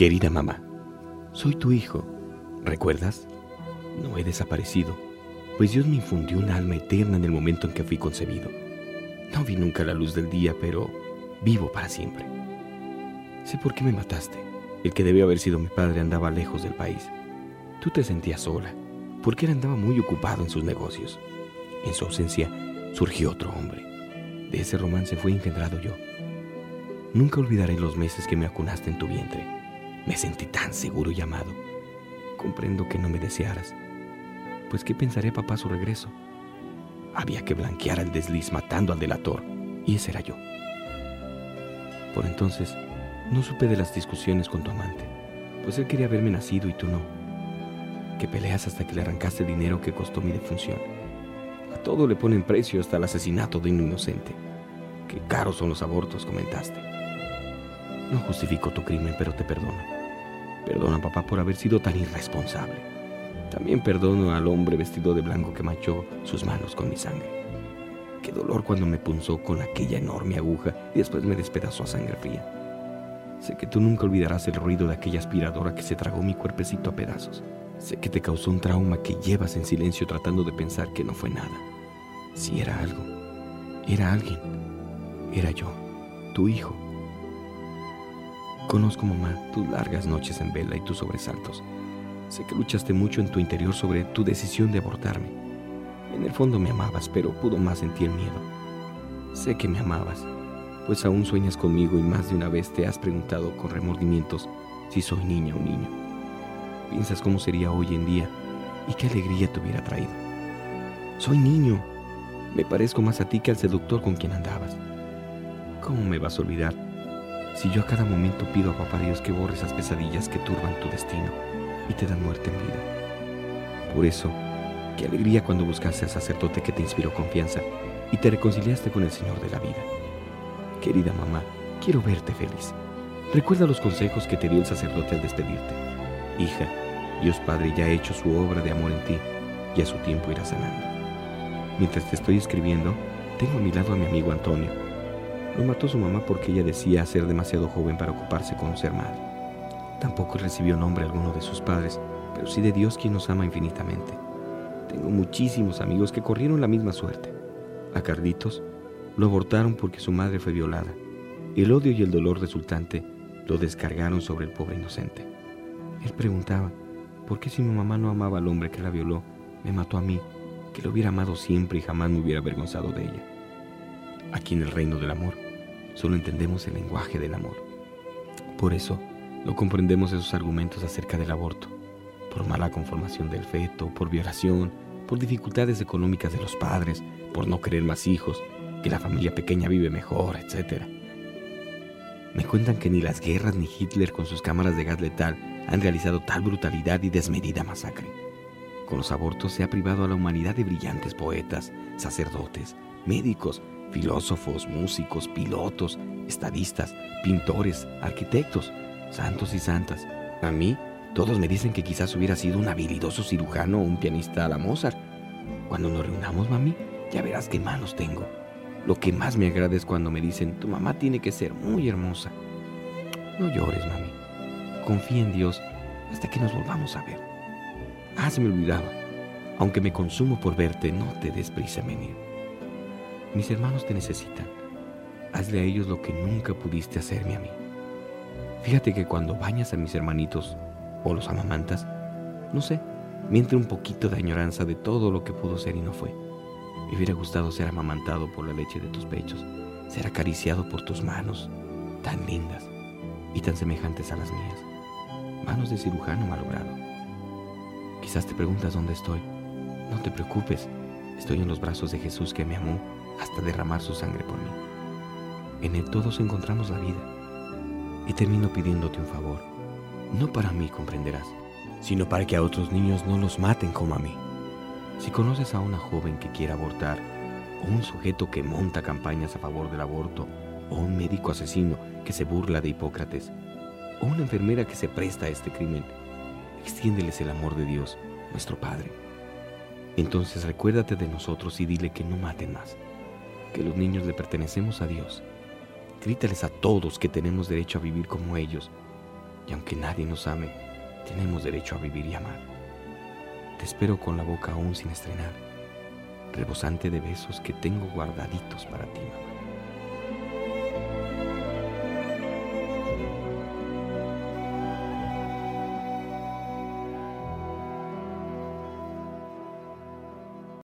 Querida mamá, soy tu hijo. ¿Recuerdas? No he desaparecido, pues Dios me infundió un alma eterna en el momento en que fui concebido. No vi nunca la luz del día, pero vivo para siempre. Sé por qué me mataste. El que debió haber sido mi padre andaba lejos del país. Tú te sentías sola, porque él andaba muy ocupado en sus negocios. En su ausencia surgió otro hombre. De ese romance fui engendrado yo. Nunca olvidaré los meses que me acunaste en tu vientre me sentí tan seguro y amado. Comprendo que no me desearas. Pues ¿qué pensaré papá a su regreso? Había que blanquear al desliz matando al delator, y ese era yo. Por entonces, no supe de las discusiones con tu amante, pues él quería verme nacido y tú no. Que peleas hasta que le arrancaste dinero que costó mi defunción. A todo le ponen precio hasta el asesinato de un inocente. Qué caros son los abortos, comentaste. No justifico tu crimen, pero te perdono. Perdona, papá, por haber sido tan irresponsable. También perdono al hombre vestido de blanco que manchó sus manos con mi sangre. Qué dolor cuando me punzó con aquella enorme aguja y después me despedazó a sangre fría. Sé que tú nunca olvidarás el ruido de aquella aspiradora que se tragó mi cuerpecito a pedazos. Sé que te causó un trauma que llevas en silencio tratando de pensar que no fue nada. Si era algo, era alguien, era yo, tu hijo. Conozco, mamá, tus largas noches en vela y tus sobresaltos. Sé que luchaste mucho en tu interior sobre tu decisión de abortarme. En el fondo me amabas, pero pudo más en ti el miedo. Sé que me amabas, pues aún sueñas conmigo y más de una vez te has preguntado con remordimientos si soy niña o niño. Piensas cómo sería hoy en día y qué alegría te hubiera traído. Soy niño. Me parezco más a ti que al seductor con quien andabas. ¿Cómo me vas a olvidar? Si yo a cada momento pido a Papá Dios que borre esas pesadillas que turban tu destino y te dan muerte en vida. Por eso, qué alegría cuando buscaste al sacerdote que te inspiró confianza y te reconciliaste con el Señor de la vida. Querida mamá, quiero verte feliz. Recuerda los consejos que te dio el sacerdote al despedirte. Hija, Dios Padre ya ha hecho su obra de amor en ti y a su tiempo irá sanando. Mientras te estoy escribiendo, tengo a mi lado a mi amigo Antonio, lo mató su mamá porque ella decía ser demasiado joven para ocuparse con ser madre. Tampoco recibió nombre alguno de sus padres, pero sí de Dios quien nos ama infinitamente. Tengo muchísimos amigos que corrieron la misma suerte. A Carlitos lo abortaron porque su madre fue violada. El odio y el dolor resultante lo descargaron sobre el pobre inocente. Él preguntaba, ¿por qué si mi mamá no amaba al hombre que la violó, me mató a mí, que lo hubiera amado siempre y jamás me hubiera avergonzado de ella? Aquí en el reino del amor, solo entendemos el lenguaje del amor. Por eso, no comprendemos esos argumentos acerca del aborto, por mala conformación del feto, por violación, por dificultades económicas de los padres, por no querer más hijos, que la familia pequeña vive mejor, etc. Me cuentan que ni las guerras ni Hitler con sus cámaras de gas letal han realizado tal brutalidad y desmedida masacre. Con los abortos se ha privado a la humanidad de brillantes poetas, sacerdotes, médicos, filósofos, músicos, pilotos, estadistas, pintores, arquitectos, santos y santas. A mí, todos me dicen que quizás hubiera sido un habilidoso cirujano o un pianista a la Mozart. Cuando nos reunamos, mami, ya verás qué manos tengo. Lo que más me agrada es cuando me dicen, tu mamá tiene que ser muy hermosa. No llores, mami. Confía en Dios hasta que nos volvamos a ver. Ah, se me olvidaba. Aunque me consumo por verte, no te des prisa en venir. Mis hermanos te necesitan. Hazle a ellos lo que nunca pudiste hacerme a mí. Fíjate que cuando bañas a mis hermanitos o los amamantas, no sé, me un poquito de añoranza de todo lo que pudo ser y no fue. Me hubiera gustado ser amamantado por la leche de tus pechos, ser acariciado por tus manos, tan lindas y tan semejantes a las mías. Manos de cirujano malogrado. Quizás te preguntas dónde estoy. No te preocupes, estoy en los brazos de Jesús que me amó hasta derramar su sangre por mí. En él todos encontramos la vida. Y termino pidiéndote un favor. No para mí, comprenderás, sino para que a otros niños no los maten como a mí. Si conoces a una joven que quiera abortar, o un sujeto que monta campañas a favor del aborto, o un médico asesino que se burla de Hipócrates, o una enfermera que se presta a este crimen, extiéndeles el amor de Dios, nuestro Padre. Entonces recuérdate de nosotros y dile que no maten más que los niños le pertenecemos a Dios. Grítales a todos que tenemos derecho a vivir como ellos Y aunque nadie nos ame, tenemos derecho a vivir y amar. Te espero con la boca aún sin estrenar, rebosante de besos que tengo guardaditos para ti,